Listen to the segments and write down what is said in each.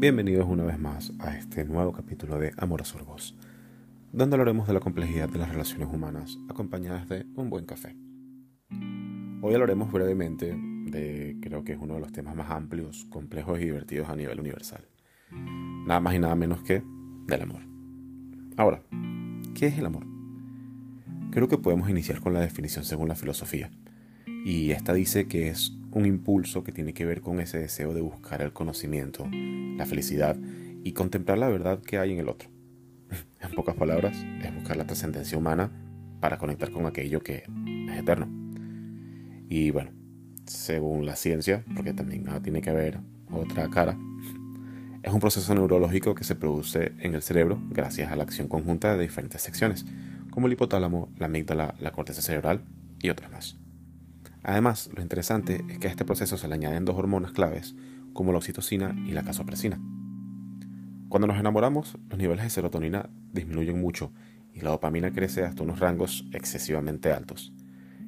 Bienvenidos una vez más a este nuevo capítulo de Amor a Sorbos, donde hablaremos de la complejidad de las relaciones humanas acompañadas de un buen café. Hoy hablaremos brevemente de creo que es uno de los temas más amplios, complejos y divertidos a nivel universal. Nada más y nada menos que del amor. Ahora, ¿qué es el amor? Creo que podemos iniciar con la definición según la filosofía. Y esta dice que es un impulso que tiene que ver con ese deseo de buscar el conocimiento, la felicidad y contemplar la verdad que hay en el otro. En pocas palabras, es buscar la trascendencia humana para conectar con aquello que es eterno. Y bueno, según la ciencia, porque también nada tiene que ver otra cara, es un proceso neurológico que se produce en el cerebro gracias a la acción conjunta de diferentes secciones, como el hipotálamo, la amígdala, la corteza cerebral y otras más. Además, lo interesante es que a este proceso se le añaden dos hormonas claves, como la oxitocina y la casopresina. Cuando nos enamoramos, los niveles de serotonina disminuyen mucho y la dopamina crece hasta unos rangos excesivamente altos.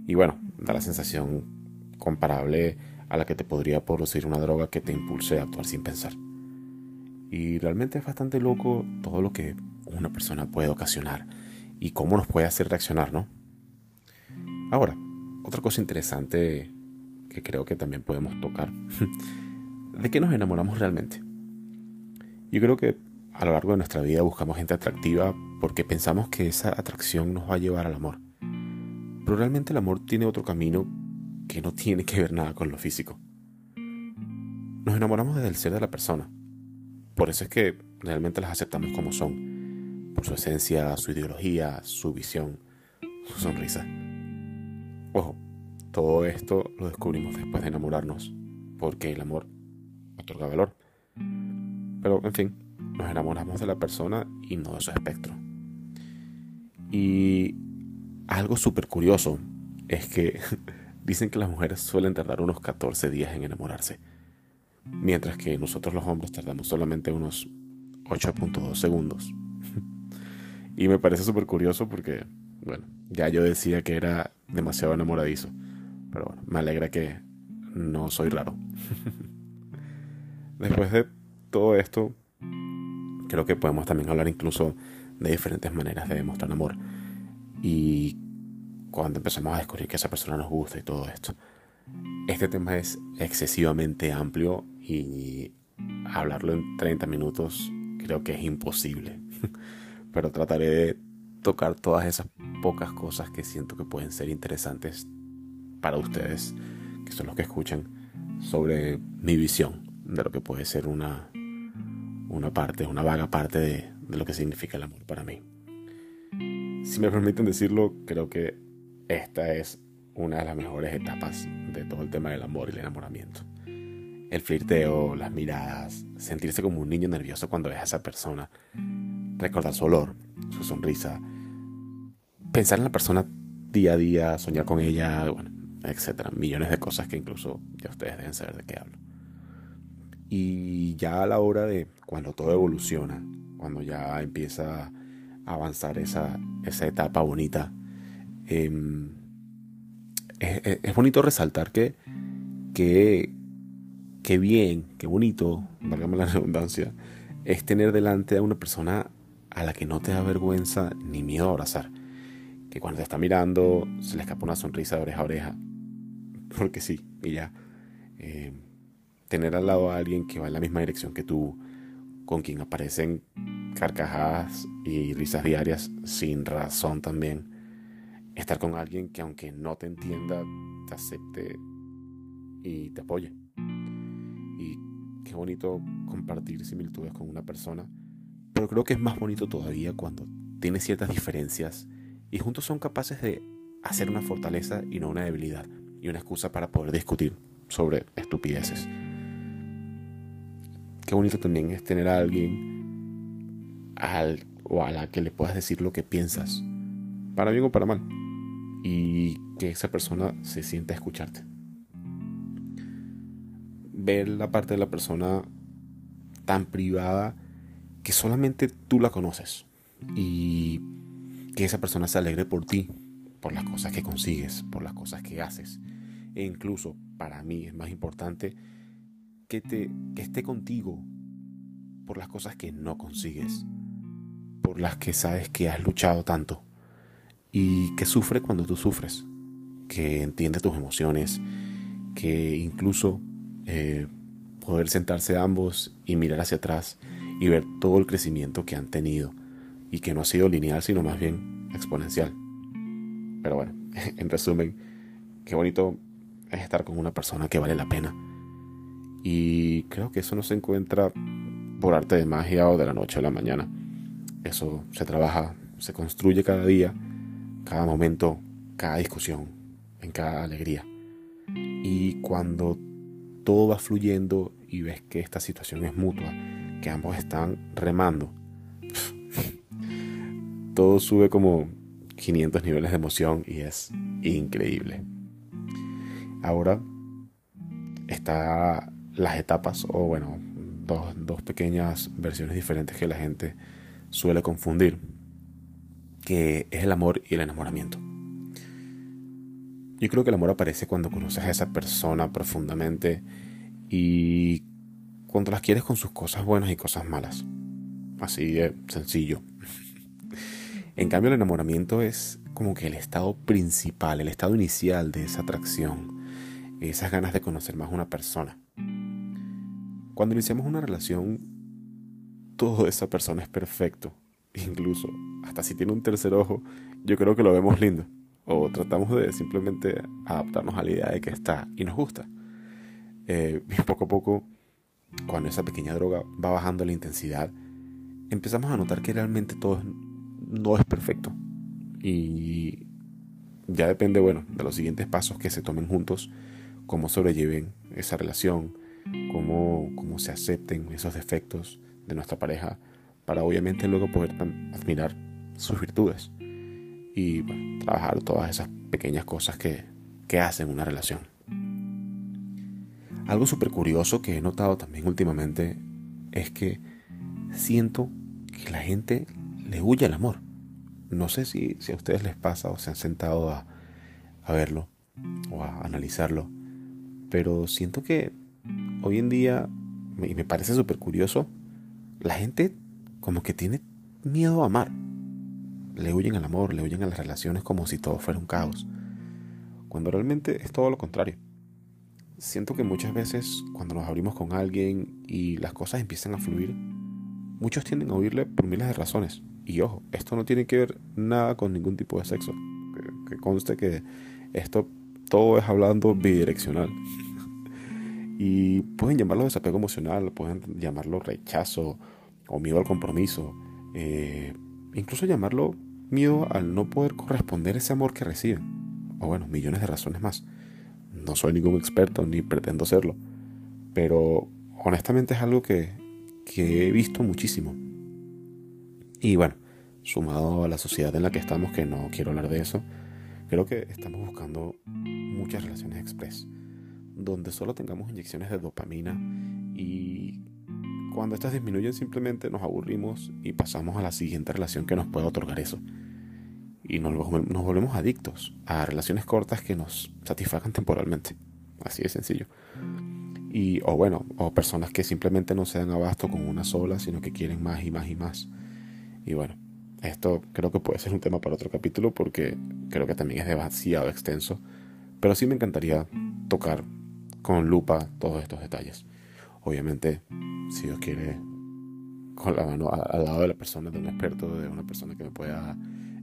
Y bueno, da la sensación comparable a la que te podría producir una droga que te impulse a actuar sin pensar. Y realmente es bastante loco todo lo que una persona puede ocasionar y cómo nos puede hacer reaccionar, ¿no? Ahora, otra cosa interesante que creo que también podemos tocar, ¿de qué nos enamoramos realmente? Yo creo que a lo largo de nuestra vida buscamos gente atractiva porque pensamos que esa atracción nos va a llevar al amor. Pero realmente el amor tiene otro camino que no tiene que ver nada con lo físico. Nos enamoramos desde el ser de la persona. Por eso es que realmente las aceptamos como son, por su esencia, su ideología, su visión, su sonrisa. Ojo, todo esto lo descubrimos después de enamorarnos, porque el amor otorga valor. Pero, en fin, nos enamoramos de la persona y no de su espectro. Y algo súper curioso es que dicen que las mujeres suelen tardar unos 14 días en enamorarse, mientras que nosotros los hombres tardamos solamente unos 8.2 segundos. y me parece súper curioso porque, bueno, ya yo decía que era demasiado enamoradizo. Pero bueno, me alegra que no soy raro. Después de todo esto, creo que podemos también hablar incluso de diferentes maneras de demostrar amor. Y cuando empezamos a descubrir que esa persona nos gusta y todo esto. Este tema es excesivamente amplio y hablarlo en 30 minutos creo que es imposible. Pero trataré de tocar todas esas pocas cosas que siento que pueden ser interesantes para ustedes, que son los que escuchan, sobre mi visión de lo que puede ser una, una parte, una vaga parte de, lo que significa el amor para mí. Si me permiten decirlo, creo que esta es una de las mejores etapas de todo el tema del amor y el enamoramiento. El flirteo, las miradas, sentirse como un niño nervioso cuando ves a esa persona, recordar su olor, su sonrisa, pensar en la persona día a día, soñar con ella, bueno, etcétera. Millones de cosas que incluso ya ustedes deben saber de qué hablo. Y ya a la hora de cuando todo evoluciona, cuando ya empieza a avanzar esa, esa etapa bonita, em, es, bonito resaltar que, que, bien, que bonito, válgame la redundancia, es tener delante a una persona a la que no te da vergüenza ni miedo a abrazar que cuando te está mirando se le escapa una sonrisa de oreja a oreja. Porque sí, y ya. Eh, tener al lado a alguien que va en la misma dirección que tú, con quien aparecen carcajadas y risas diarias sin razón también. Estar con alguien que aunque no te entienda, te acepte y te apoye. Y qué bonito compartir similitudes con una persona. Pero creo que es más bonito todavía cuando tienes ciertas diferencias y juntos son capaces de hacer una fortaleza y no una debilidad y una excusa para poder discutir sobre estupideces. Qué bonito también es tener a alguien al, o a la que le puedas decir lo que piensas, para bien o para mal, y que esa persona se sienta a escucharte. Ver la parte de la persona tan privada que solamente tú la conoces y que esa persona se alegre por ti, por las cosas que consigues, por las cosas que haces. E incluso, para mí es más importante que, te, que esté contigo por las cosas que no consigues, por las que sabes que has luchado tanto y que sufre cuando tú sufres, que entiende tus emociones, que incluso eh, poder sentarse ambos y mirar hacia atrás y ver todo el crecimiento que han tenido y que no ha sido lineal sino más bien exponencial. Pero bueno, en resumen, qué bonito es estar con una persona que vale la pena. Y creo que eso no se encuentra por arte de magia o de la noche a la mañana. Eso se trabaja, se construye cada día, cada momento, cada discusión, en cada alegría. Y cuando todo va fluyendo y ves que esta situación es mutua, que ambos están remando, todo sube como 500 niveles de emoción y es increíble. Ahora está las etapas o bueno, dos, dos pequeñas versiones diferentes que la gente suele confundir, que es el amor y el enamoramiento. Yo creo que el amor aparece cuando conoces a esa persona profundamente y cuando las quieres con sus cosas buenas y cosas malas. Así de sencillo. En cambio, el enamoramiento es como que el estado principal, el estado inicial de esa atracción, esas ganas de conocer más a una persona. Cuando iniciamos una relación, todo esa persona es perfecto. Incluso, hasta si tiene un tercer ojo, yo creo que lo vemos lindo. O tratamos de simplemente adaptarnos a la idea de que está y nos gusta. Eh, y poco a poco, cuando esa pequeña droga va bajando la intensidad, empezamos a notar que realmente todo no es perfecto. Y ya depende, bueno, de los siguientes pasos que se tomen juntos, cómo sobrelleven esa relación, cómo, cómo se acepten esos defectos de nuestra pareja, para obviamente luego poder admirar sus virtudes y trabajar todas esas pequeñas cosas que, que hacen una relación. Algo súper curioso que he notado también últimamente es que siento que la gente le huye al amor. No sé si, a ustedes les pasa o se han sentado a, a verlo o a analizarlo, pero siento que hoy en día, y me parece súper curioso, la gente como que tiene miedo a amar. Le huyen al amor, le huyen a las relaciones como si todo fuera un caos. Cuando realmente es todo lo contrario. Siento que muchas veces cuando nos abrimos con alguien y las cosas empiezan a fluir, muchos tienden a oírle por miles de razones. Y ojo, esto no tiene que ver nada con ningún tipo de sexo. Que, conste que esto todo es hablando bidireccional. y pueden llamarlo desapego emocional, pueden llamarlo rechazo o miedo al compromiso, eh, incluso llamarlo miedo al no poder corresponder ese amor que reciben, o bueno, millones de razones más. No soy ningún experto ni pretendo serlo, pero honestamente es algo que, que he visto muchísimo. Y bueno, sumado a la sociedad en la que estamos, que no quiero hablar de eso, creo que estamos buscando muchas relaciones express, donde solo tengamos inyecciones de dopamina y cuando estas disminuyen simplemente nos aburrimos y pasamos a la siguiente relación que nos pueda otorgar eso. Y nos, nos volvemos adictos a relaciones cortas que nos satisfagan temporalmente. Así de sencillo. Y, o bueno, o personas que simplemente no se dan abasto con una sola, sino que quieren más y más y más. Y bueno, esto creo que puede ser un tema para otro capítulo porque creo que también es demasiado extenso. Pero sí me encantaría tocar con lupa todos estos detalles. Obviamente, si Dios quiere, con la mano al lado de la persona, de un experto, de una persona que me pueda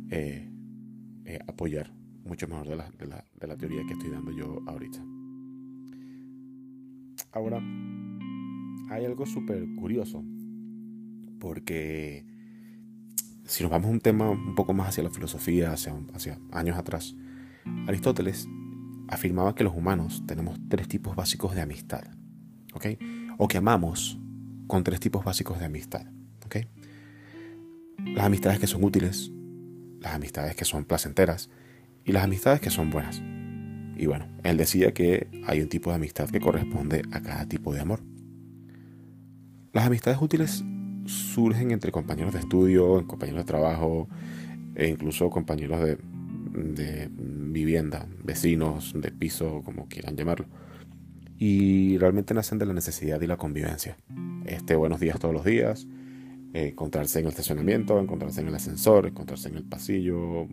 eh, eh, apoyar mucho mejor de la, de, la, de la teoría que estoy dando yo ahorita. Ahora, hay algo súper curioso, porque si nos vamos a un tema un poco más hacia la filosofía, hacia, hacia años atrás, Aristóteles afirmaba que los humanos tenemos tres tipos básicos de amistad. o que amamos con tres tipos básicos de amistad. Las amistades que son útiles, las amistades que son placenteras y las amistades que son buenas. Y bueno, él decía que hay un tipo de amistad que corresponde a cada tipo de amor. Las amistades útiles surgen entre compañeros de estudio, compañeros de trabajo e incluso compañeros de, vivienda, vecinos de piso, como quieran llamarlo. y realmente nacen de la necesidad y la convivencia. Este buenos días todos los días, encontrarse en el estacionamiento, encontrarse en el ascensor, encontrarse en el pasillo,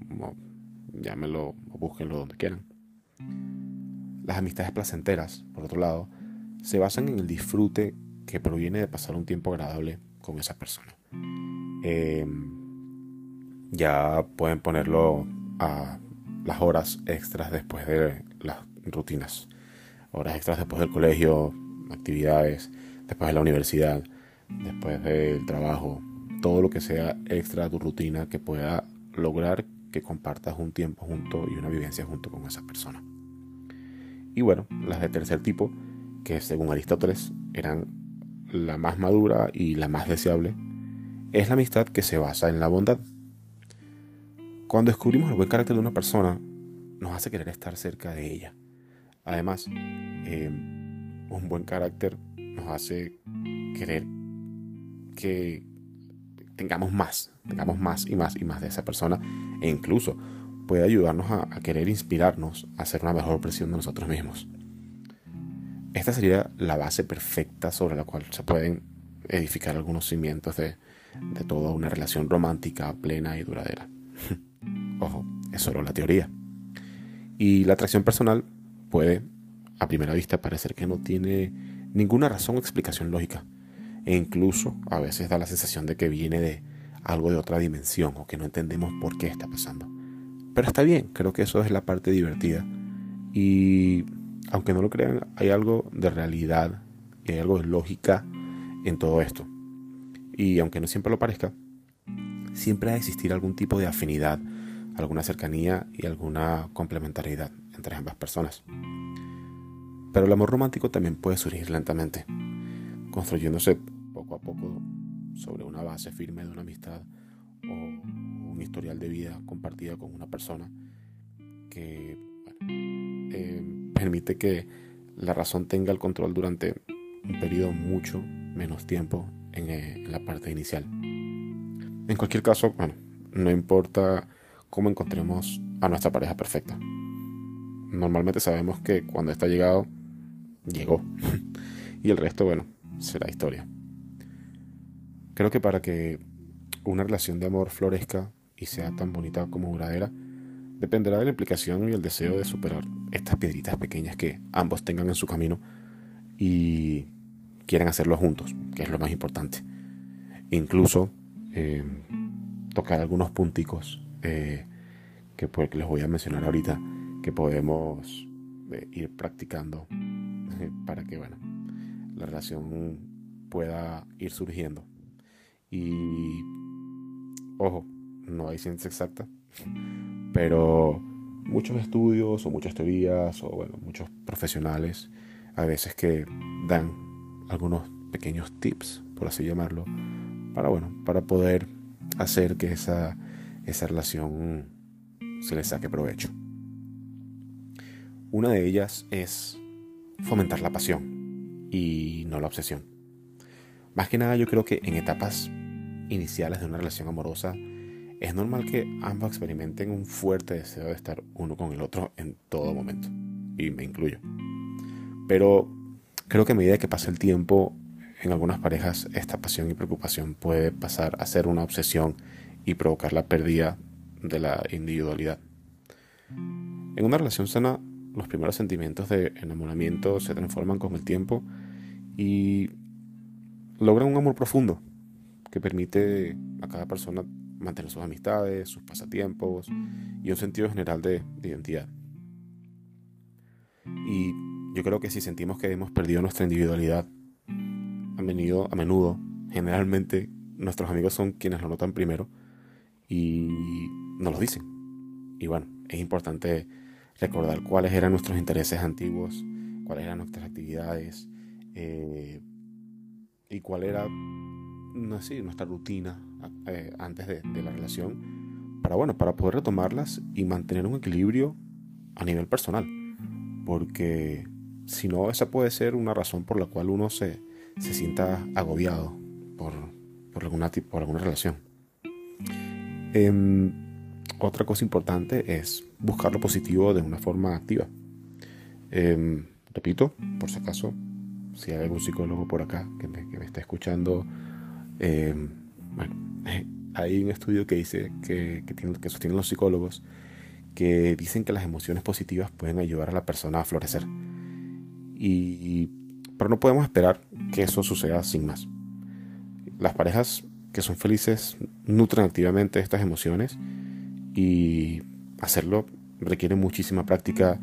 llámenlo o búsquenlo donde quieran. Las amistades placenteras, por otro lado, se basan en el disfrute que proviene de pasar un tiempo agradable con esa persona. Em, ya pueden ponerlo a las horas extras después de las rutinas, horas extras después del colegio, actividades, después de la universidad, después del trabajo, todo lo que sea extra a tu rutina que pueda lograr que compartas un tiempo junto y una vivencia junto con esa persona. Y bueno, las de tercer tipo, que según Aristóteles eran la más madura y la más deseable, es la amistad que se basa en la bondad. Cuando descubrimos el buen carácter de una persona, nos hace querer estar cerca de ella. Además, eh, un buen carácter nos hace querer que tengamos más, tengamos más y más y más de esa persona e incluso puede ayudarnos a, querer inspirarnos a hacer una mejor versión de nosotros mismos. Esta sería la base perfecta sobre la cual se pueden edificar algunos cimientos de, de toda una relación romántica, plena y duradera. Ojo, es solo la teoría. Y la atracción personal puede, a primera vista, parecer que no tiene ninguna razón o explicación lógica e incluso a veces da la sensación de que viene de algo de otra dimensión o que no entendemos por qué está pasando. Pero está bien, creo que eso es la parte divertida. Y aunque no lo crean, hay algo de realidad y algo de lógica en todo esto. Y aunque no siempre lo parezca, siempre ha de existir algún tipo de afinidad, alguna cercanía y alguna complementariedad entre ambas personas. Pero el amor romántico también puede surgir lentamente, construyéndose poco a poco sobre una base firme de una amistad o un historial de vida compartida con una persona que eh, permite que la razón tenga el control durante un periodo mucho menos tiempo en, eh, en la parte inicial. En cualquier caso, bueno, no importa cómo encontremos a nuestra pareja perfecta. Normalmente sabemos que cuando está llegado, llegó. y el resto, bueno, será historia. Creo que para que una relación de amor florezca y sea tan bonita como duradera, dependerá de la implicación y el deseo de superar estas piedritas pequeñas que ambos tengan en su camino y quieran hacerlo juntos, que es lo más importante. Incluso eh, tocar algunos punticos eh, que pues, les voy a mencionar ahorita que podemos eh, ir practicando para que bueno la relación pueda ir surgiendo y ojo, no hay ciencia exacta, pero muchos estudios o muchas teorías o bueno, muchos profesionales a veces que dan algunos pequeños tips, por así llamarlo, para bueno, para poder hacer que esa, esa relación se le saque provecho. Una de ellas es fomentar la pasión y no la obsesión. Más que nada yo creo que en etapas iniciales de una relación amorosa, es normal que ambos experimenten un fuerte deseo de estar uno con el otro en todo momento, y me incluyo. Pero creo que a medida que pasa el tiempo, en algunas parejas esta pasión y preocupación puede pasar a ser una obsesión y provocar la pérdida de la individualidad. En una relación sana, los primeros sentimientos de enamoramiento se transforman con el tiempo y logran un amor profundo que permite a cada persona mantener sus amistades, sus pasatiempos y un sentido general de, identidad. Y yo creo que si sentimos que hemos perdido nuestra individualidad, a menudo, a menudo, generalmente nuestros amigos son quienes lo notan primero y nos lo dicen. Y bueno, es importante recordar cuáles eran nuestros intereses antiguos, cuáles eran nuestras actividades eh, y cuál era nuestra rutina eh, antes de, la relación para, bueno, para poder retomarlas y mantener un equilibrio a nivel personal. Porque si no, esa puede ser una razón por la cual uno se, se sienta agobiado por, por, alguna, por alguna relación. Em, otra cosa importante es buscar lo positivo de una forma activa. Em, repito, por si acaso, si hay algún psicólogo por acá que me está escuchando, eh, bueno, hay un estudio que dice que, que, que sostienen los psicólogos que dicen que las emociones positivas pueden ayudar a la persona a florecer. Y, pero no podemos esperar que eso suceda sin más. Las parejas que son felices nutren activamente estas emociones y hacerlo requiere muchísima práctica,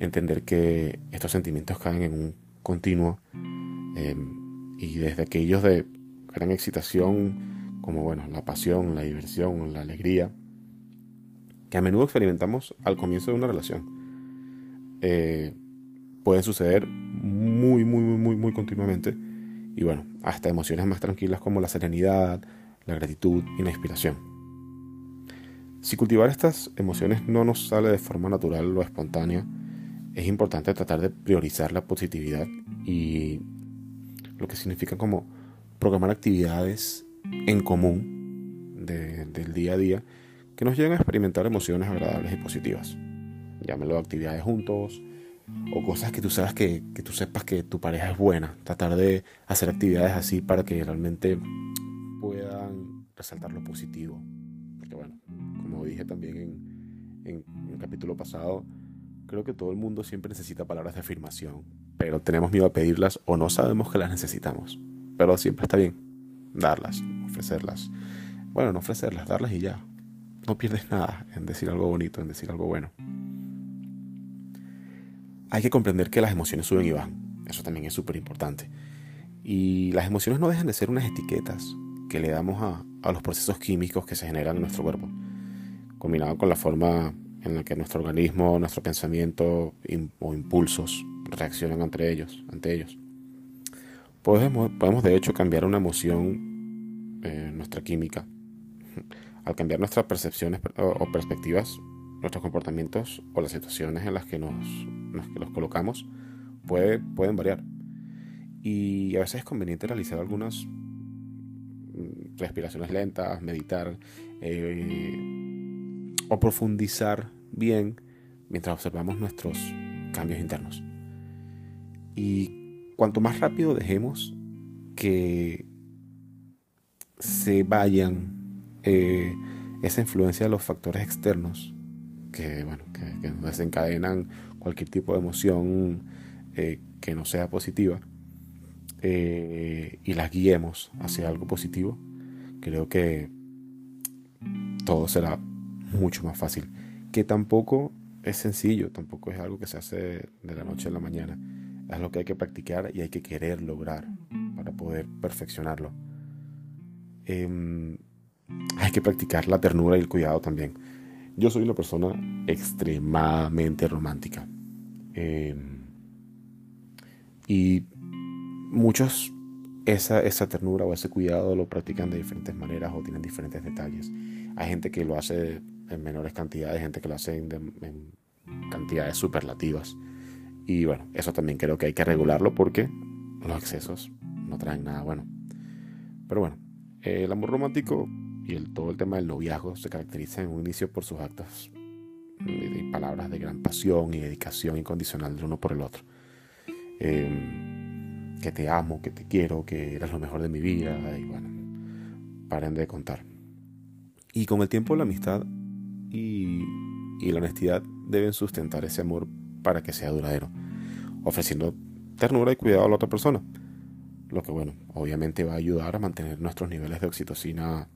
entender que estos sentimientos caen en un continuo em, y desde aquellos de gran excitación como bueno, la pasión, la diversión, la alegría, que a menudo experimentamos al comienzo de una relación. Eh, pueden suceder muy, muy, muy, muy continuamente. Y bueno, hasta emociones más tranquilas como la serenidad, la gratitud y la inspiración. Si cultivar estas emociones no nos sale de forma natural o espontánea, es importante tratar de priorizar la positividad y lo que significa como programar actividades en común del día a día que nos lleven a experimentar emociones agradables y positivas. Llámelo actividades juntos o cosas que tú sabes que, que tú sepas que tu pareja es buena. Tratar de hacer actividades así para que realmente puedan resaltar lo positivo. Porque bueno, como dije también en, en, el capítulo pasado, creo que todo el mundo siempre necesita palabras de afirmación, pero tenemos miedo a pedirlas o no sabemos que las necesitamos. Pero siempre está bien darlas, ofrecerlas. Bueno, no ofrecerlas, darlas y ya no pierdes nada en decir algo bonito, en decir algo bueno. Hay que comprender que las emociones suben y bajan. Eso también es súper importante. Y las emociones no dejan de ser unas etiquetas que le damos a, los procesos químicos que se generan en nuestro cuerpo, combinado con la forma en la que nuestro organismo, nuestro pensamiento o impulsos reaccionan entre ellos, ante ellos. Podemos, podemos de hecho cambiar una emoción, eh, nuestra química, al cambiar nuestras percepciones o perspectivas, nuestros comportamientos o las situaciones en las que nos, los colocamos puede, pueden variar. Y a veces es conveniente realizar algunas mm, respiraciones lentas, meditar eh, o profundizar bien mientras observamos nuestros cambios internos. Y cuanto más rápido dejemos que se vayan eh, esa influencia de los factores externos que, bueno, que, desencadenan cualquier tipo de emoción eh, que no sea positiva eh, y las guiemos hacia algo positivo, creo que todo será mucho más fácil. Que tampoco es sencillo, tampoco es algo que se hace de la noche a la mañana. Es lo que hay que practicar y hay que querer lograr para poder perfeccionarlo. Em, hay que practicar la ternura y el cuidado también. Yo soy una persona extremadamente romántica. Em, y muchos esa, esa ternura o ese cuidado lo practican de diferentes maneras o tienen diferentes detalles. Hay gente que lo hace en menores cantidades, gente que lo hace en, cantidades superlativas. Y bueno, eso también creo que hay que regularlo porque los excesos no traen nada bueno. Pero bueno, el amor romántico y todo el tema del noviazgo se caracteriza en un inicio por sus actos y palabras de gran pasión y dedicación incondicional del uno por el otro. Em, que te amo, que te quiero, que eres lo mejor de mi vida y bueno, paren de contar. Y con el tiempo la amistad y, y la honestidad deben sustentar ese amor para que sea duradero, ofreciendo ternura y cuidado a la otra persona. Lo que bueno, obviamente va a ayudar a mantener nuestros niveles de oxitocina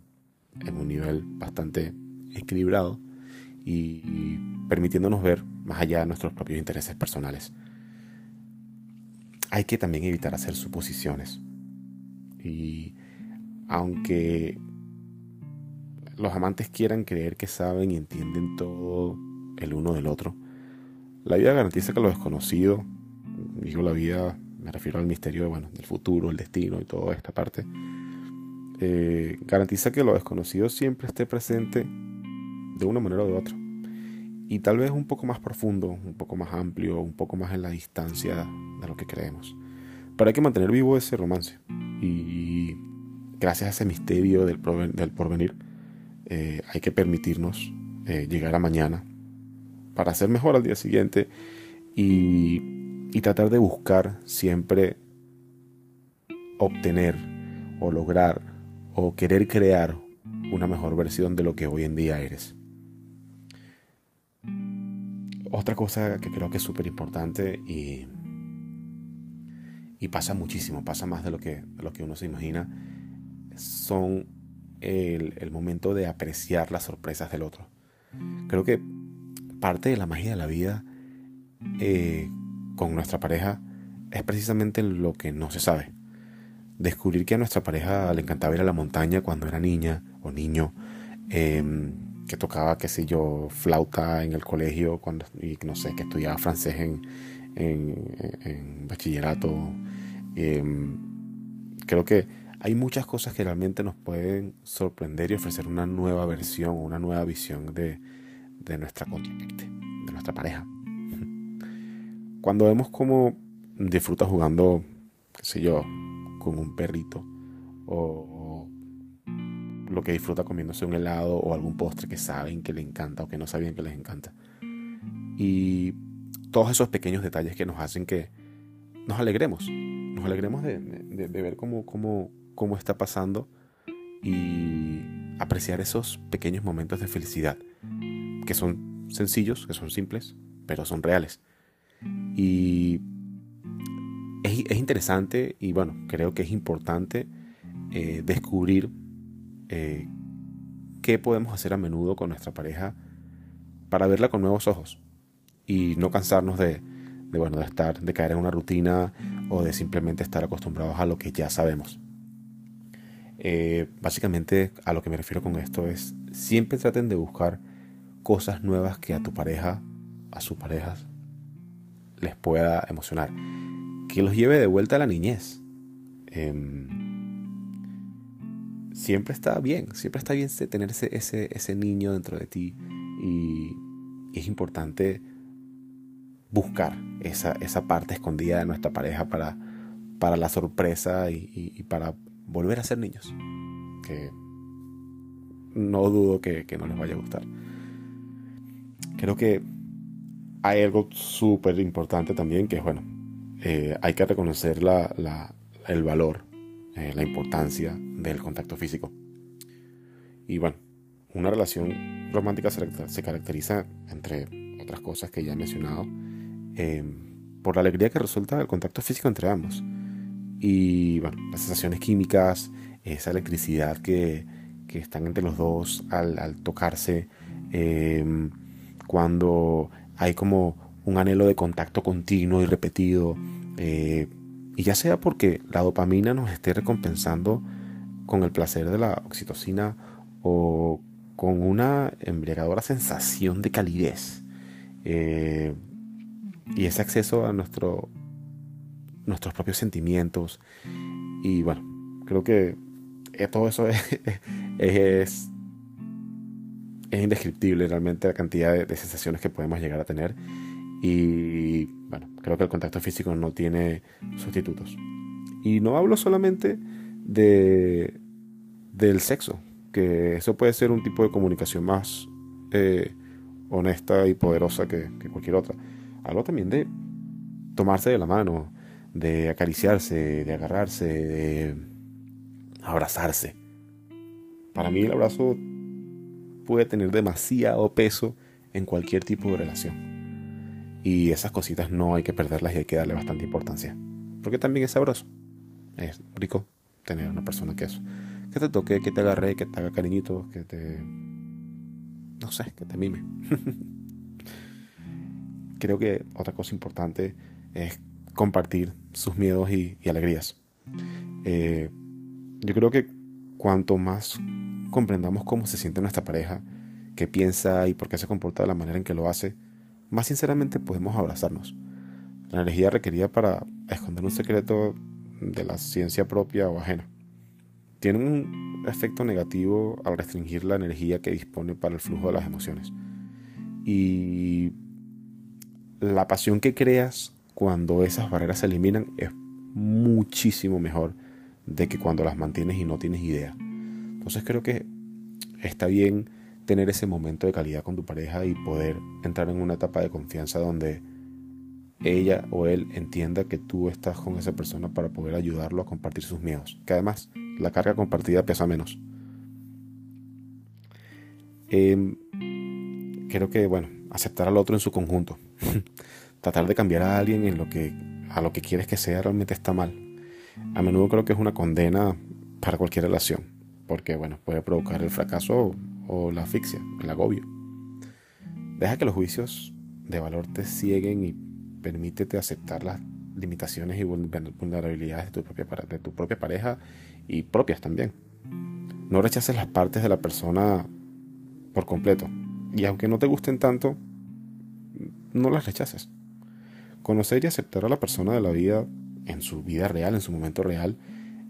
en un nivel bastante equilibrado y, permitiéndonos ver más allá de nuestros propios intereses personales. Hay que también evitar hacer suposiciones. Y aunque los amantes quieran creer que saben y entienden todo el uno del otro, la vida garantiza que lo desconocido, digo la vida, me refiero al misterio bueno, del futuro, el destino y toda esta parte, eh, garantiza que lo desconocido siempre esté presente de una manera o de otra. Y tal vez un poco más profundo, un poco más amplio, un poco más en la distancia de lo que creemos. Pero hay que mantener vivo ese romance. Y gracias a ese misterio del, porvenir, eh, hay que permitirnos eh, llegar a mañana para ser mejor al día siguiente y tratar de buscar siempre obtener o lograr o querer crear una mejor versión de lo que hoy en día eres. Otra cosa que creo que es súper importante y, y pasa muchísimo, pasa más de lo que, lo que uno se imagina, son el momento de apreciar las sorpresas del otro. Creo que parte de la magia de la vida eh, con nuestra pareja es precisamente lo que no se sabe. Descubrir que a nuestra pareja le encantaba ir a la montaña cuando era niña o niño, em, que tocaba, qué sé yo, flauta en el colegio, cuando, y no sé, que estudiaba francés en, en, bachillerato. Em, creo que hay muchas cosas que realmente nos pueden sorprender y ofrecer una nueva versión, una nueva visión de, de nuestra contraparte, de nuestra pareja. Cuando vemos cómo disfruta jugando, qué sé yo, con un perrito, o, lo que disfruta comiéndose un helado o algún postre que saben que le encanta o que no saben que les encanta. Y todos esos pequeños detalles que nos hacen que nos alegremos, nos alegremos de, ver cómo, cómo, cómo está pasando y apreciar esos pequeños momentos de felicidad que son sencillos, que son simples, pero son reales. Y es, interesante y bueno, creo que es importante eh, descubrir eh, qué podemos hacer a menudo con nuestra pareja para verla con nuevos ojos y no cansarnos de, bueno, de estar, de caer en una rutina o de simplemente estar acostumbrados a lo que ya sabemos. Eh, básicamente a lo que me refiero con esto es siempre traten de buscar cosas nuevas que a tu pareja, a sus parejas, les pueda emocionar. Que los lleve de vuelta a la niñez. Em, siempre está bien, siempre está bien tener ese, ese, niño dentro de ti y, es importante buscar esa, esa, parte escondida de nuestra pareja para, para la sorpresa y, para volver a ser niños. Que no dudo que no les vaya a gustar creo que hay algo súper importante también, que bueno, eh, hay que reconocer la, el valor, eh, la importancia del contacto físico. Y bueno, una relación romántica se, caracteriza, entre otras cosas que ya he mencionado, eh, por la alegría que resulta el contacto físico entre ambos. Y bueno, las sensaciones químicas, esa electricidad que, que están entre los dos al, al tocarse, cuando hay como un anhelo de contacto continuo y repetido, eh, y ya sea porque la dopamina nos esté recompensando con el placer de la oxitocina o con una embriagadora sensación de calidez eh, y ese acceso a nuestro, nuestros propios sentimientos. Y bueno, creo que todo eso es es indescriptible realmente la cantidad de, sensaciones que podemos llegar a tener. Y bueno, creo que el contacto físico no tiene sustitutos. Y no hablo solamente de del sexo, que eso puede ser un tipo de comunicación más eh, honesta y poderosa que, que, cualquier otra. Hablo también de tomarse de la mano, de acariciarse, de agarrarse, de abrazarse. Para mí el abrazo puede tener demasiado peso en cualquier tipo de relación. Y esas cositas no hay que perderlas y hay que darle bastante importancia. Porque también es sabroso. Es rico tener una persona que eso. Que te toque, que te agarre, que te haga cariñitos, que te... No sé, que te mime. Creo que otra cosa importante es compartir sus miedos y, alegrías. Eh, yo creo que cuanto más comprendamos cómo se siente nuestra pareja, qué piensa y por qué se comporta de la manera en que lo hace, más sinceramente podemos abrazarnos. La energía requerida para esconder un secreto de la ciencia propia o ajena. Tiene un efecto negativo al restringir la energía que dispone para el flujo de las emociones. Y la pasión que creas cuando esas barreras se eliminan es muchísimo mejor de que cuando las mantienes y no tienes idea. Entonces creo que está bien tener ese momento de calidad con tu pareja y poder entrar en una etapa de confianza donde ella o él entienda que tú estás con esa persona para poder ayudarlo a compartir sus miedos. Que además la carga compartida pesa menos. Em, creo que, bueno, aceptar al otro en su conjunto. Tratar de cambiar a alguien en lo que, a lo que quieres que sea realmente está mal. A menudo creo que es una condena para cualquier relación. Porque, bueno, puede provocar el fracaso o la asfixia, el agobio. Deja que los juicios de valor te cieguen y permítete aceptar las limitaciones y vulnerabilidades de tu propia, de tu propia pareja y propias también. No rechaces las partes de la persona por completo. Y aunque no te gusten tanto, no las rechaces. Conocer y aceptar a la persona de la vida en su vida real, en su momento real,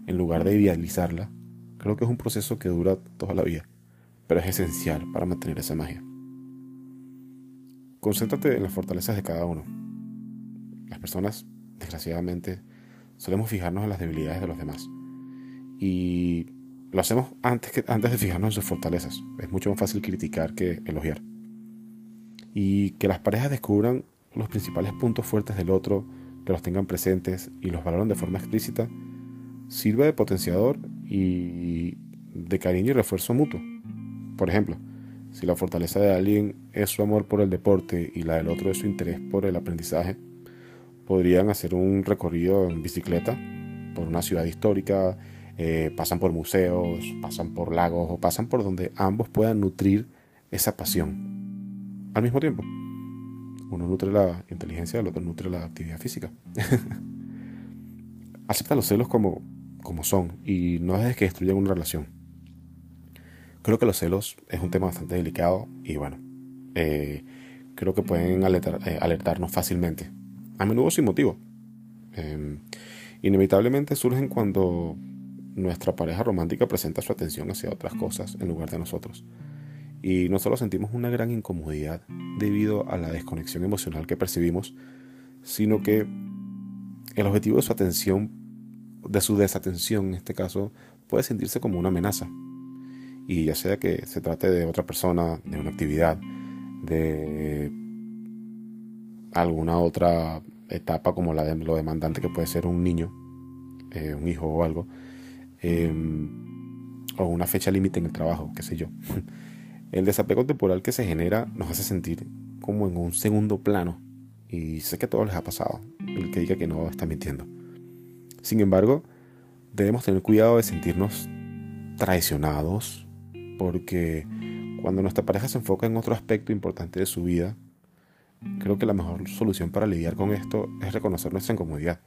en lugar de idealizarla, creo que es un proceso que dura toda la vida, pero es esencial para mantener esa magia. Concéntrate en las fortalezas de cada uno. Las personas, desgraciadamente, solemos fijarnos en las debilidades de los demás. Y lo hacemos antes, que, antes de fijarnos en sus fortalezas. Es mucho más fácil criticar que elogiar. Y que las parejas descubran los principales puntos fuertes del otro, que los tengan presentes y los valoren de forma explícita, sirve de potenciador y de cariño y refuerzo mutuo. Por ejemplo, si la fortaleza de alguien es su amor por el deporte y la del otro es su interés por el aprendizaje, podrían hacer un recorrido en bicicleta por una ciudad histórica, eh, pasan por museos, pasan por lagos o pasan por donde ambos puedan nutrir esa pasión al mismo tiempo. Uno nutre la inteligencia, el otro nutre la actividad física. Acepta los celos como, como son y no dejes que destruyan una relación. Creo que los celos es un tema bastante delicado y bueno, eh, creo que pueden eh, alertarnos fácilmente, a menudo sin motivo. Em, inevitablemente surgen cuando nuestra pareja romántica presenta su atención hacia otras cosas en lugar de nosotros. Y no solo sentimos una gran incomodidad debido a la desconexión emocional que percibimos, sino que el objetivo de su atención, de su desatención en este caso, puede sentirse como una amenaza y ya sea que se trate de otra persona, de una actividad, de alguna otra etapa como la de lo demandante que puede ser un niño, eh, un hijo o algo, em, o una fecha límite en el trabajo, qué sé yo. El desapego temporal que se genera nos hace sentir como en un segundo plano y sé que a todos les ha pasado. El que diga que no está mintiendo. Sin embargo, debemos tener cuidado de sentirnos traicionados porque cuando nuestra pareja se enfoca en otro aspecto importante de su vida, creo que la mejor solución para lidiar con esto es reconocer nuestra incomodidad,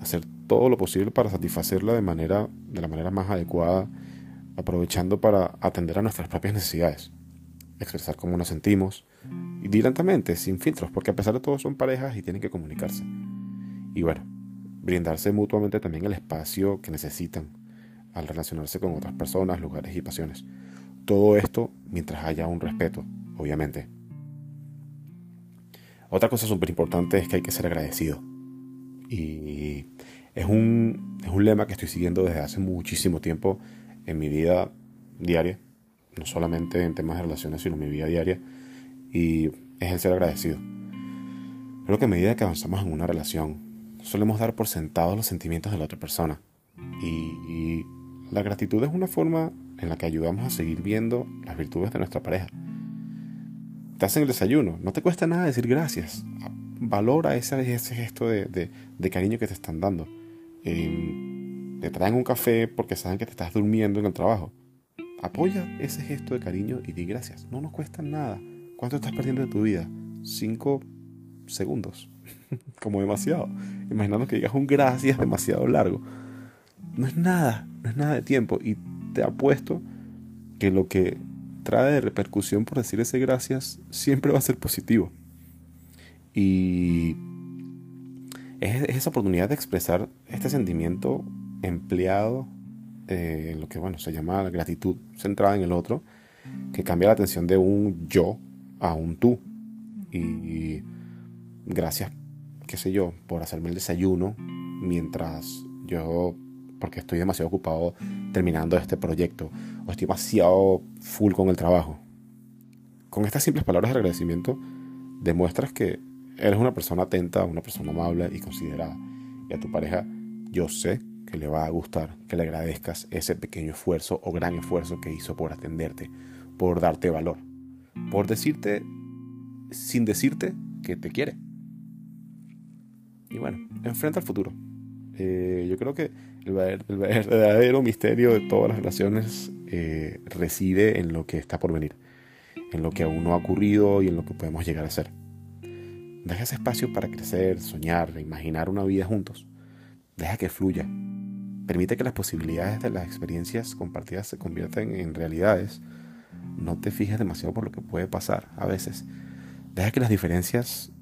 hacer todo lo posible para satisfacerla de, manera, de la manera más adecuada, aprovechando para atender a nuestras propias necesidades, expresar cómo nos sentimos, y directamente, sin filtros, porque a pesar de todo son parejas y tienen que comunicarse. Y bueno, brindarse mutuamente también el espacio que necesitan al relacionarse con otras personas, lugares y pasiones. Todo esto mientras haya un respeto, obviamente. Otra cosa súper importante es que hay que ser agradecido. Y es un, es un lema que estoy siguiendo desde hace muchísimo tiempo en mi vida diaria. No solamente en temas de relaciones, sino en mi vida diaria. Y es el ser agradecido. Creo que a medida que avanzamos en una relación, solemos dar por sentados los sentimientos de la otra persona. y la gratitud es una forma en la que ayudamos a seguir viendo las virtudes de nuestra pareja. Te hacen el desayuno, no te cuesta nada decir gracias. Valora ese, ese gesto de, cariño que te están dando. Em, te traen un café porque saben que te estás durmiendo en el trabajo. Apoya ese gesto de cariño y di gracias. No nos cuesta nada. ¿Cuánto estás perdiendo de tu vida? Cinco segundos. Como demasiado. Imaginando que digas un gracias demasiado largo. No es nada no es nada de tiempo y te apuesto que lo que trae de repercusión por decir ese gracias siempre va a ser positivo. Y es, esa oportunidad de expresar este sentimiento empleado eh, en lo que bueno se llama gratitud centrada en el otro, que cambia la atención de un yo a un tú. Y gracias, qué sé yo, por hacerme el desayuno mientras yo porque estoy demasiado ocupado terminando este proyecto o estoy demasiado full con el trabajo. Con estas simples palabras de agradecimiento demuestras que eres una persona atenta, una persona amable y considerada. Y a tu pareja, yo sé que le va a gustar que le agradezcas ese pequeño esfuerzo o gran esfuerzo que hizo por atenderte, por darte valor, por decirte, sin decirte, que te quiere. Y bueno, enfrenta al futuro. Eh, yo creo que el, verdadero misterio de todas las relaciones eh, reside en lo que está por venir, en lo que aún no ha ocurrido y en lo que podemos llegar a ser. Deja ese espacio para crecer, soñar, imaginar una vida juntos. Deja que fluya. Permite que las posibilidades de las experiencias compartidas se conviertan en realidades. No te fijes demasiado por lo que puede pasar a veces. Deja que las diferencias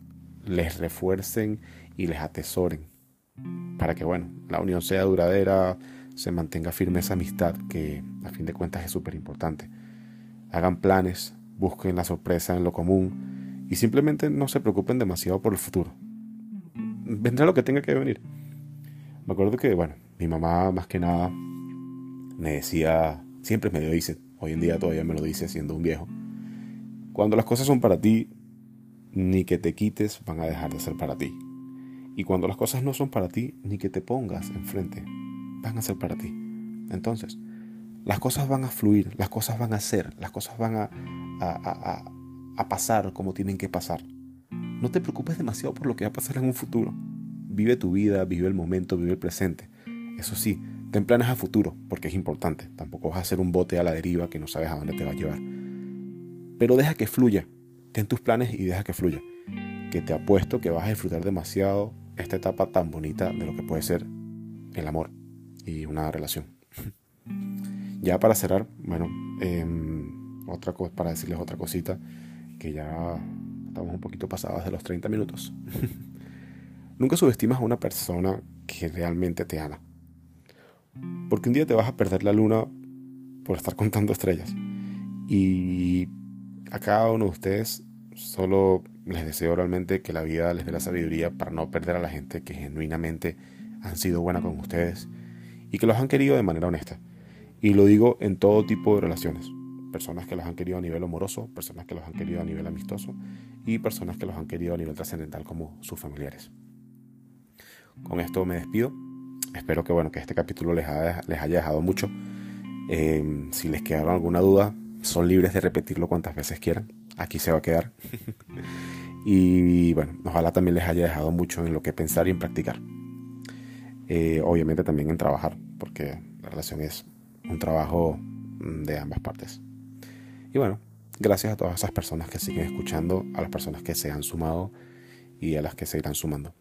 les refuercen y les atesoren. Para que, bueno, la unión sea duradera, se mantenga firme esa amistad que a fin de cuentas es súper importante. Hagan planes, busquen la sorpresa en lo común y simplemente no se preocupen demasiado por el futuro. Vendrá lo que tenga que venir. Me acuerdo que, bueno, mi mamá más que nada me decía, siempre me lo dice, hoy en día todavía me lo dice siendo un viejo, cuando las cosas son para ti, ni que te quites van a dejar de ser para ti. Y cuando las cosas no son para ti, ni que te pongas enfrente, van a ser para ti. Entonces, las cosas van a fluir, las cosas van a ser, las cosas van a, a, pasar como tienen que pasar. No te preocupes demasiado por lo que va a pasar en un futuro. Vive tu vida, vive el momento, vive el presente. Eso sí, ten planes a futuro, porque es importante. Tampoco vas a hacer un bote a la deriva que no sabes a dónde te va a llevar. Pero deja que fluya. Ten tus planes y deja que fluya. Que te apuesto que vas a disfrutar demasiado esta etapa tan bonita de lo que puede ser el amor y una relación. ya para cerrar, bueno, em, otra cosa, para decirles otra cosita que ya estamos un poquito pasados de los 30 minutos. Nunca subestimas a una persona que realmente te ama. Porque un día te vas a perder la luna por estar contando estrellas. Y a cada uno de ustedes solo les deseo realmente que la vida les dé la sabiduría para no perder a la gente que genuinamente han sido buena con ustedes y que los han querido de manera honesta. Y lo digo en todo tipo de relaciones personas que los han querido a nivel amoroso, personas que los han querido a nivel amistoso y personas que los han querido a nivel trascendental como sus familiares. Con esto me despido. Espero que, bueno, que este capítulo les, les haya dejado mucho. Eh, si les quedaron alguna duda, son libres de repetirlo cuantas veces quieran. Aquí se va a quedar. y bueno, ojalá también les haya dejado mucho en lo que pensar y en practicar. Eh, obviamente también en trabajar, porque la relación es un trabajo mm, de ambas partes. Y bueno, gracias a todas esas personas que siguen escuchando, a las personas que se han sumado y a las que se irán sumando.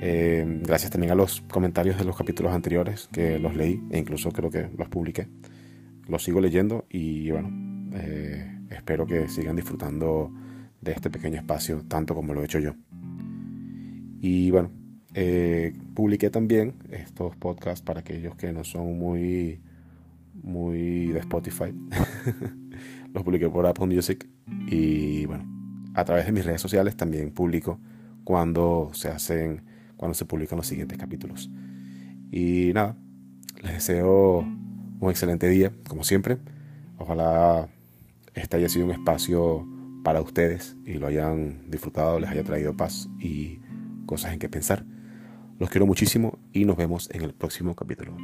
Eh, gracias también a los comentarios de los capítulos anteriores que los leí e incluso creo que los publiqué. Los sigo leyendo y bueno, eh, espero que sigan disfrutando de este pequeño espacio tanto como lo he hecho yo. Y bueno, eh, publiqué también estos podcasts para aquellos que no son muy, muy de Spotify. los publiqué por Apple Music y bueno, a través de mis redes sociales también publico cuando se hacen, cuando se publican los siguientes capítulos. Y nada, les deseo un excelente día, como siempre. Ojalá este haya sido un espacio para ustedes y lo hayan disfrutado, les haya traído paz y cosas en que pensar. Los quiero muchísimo y nos vemos en el próximo capítulo.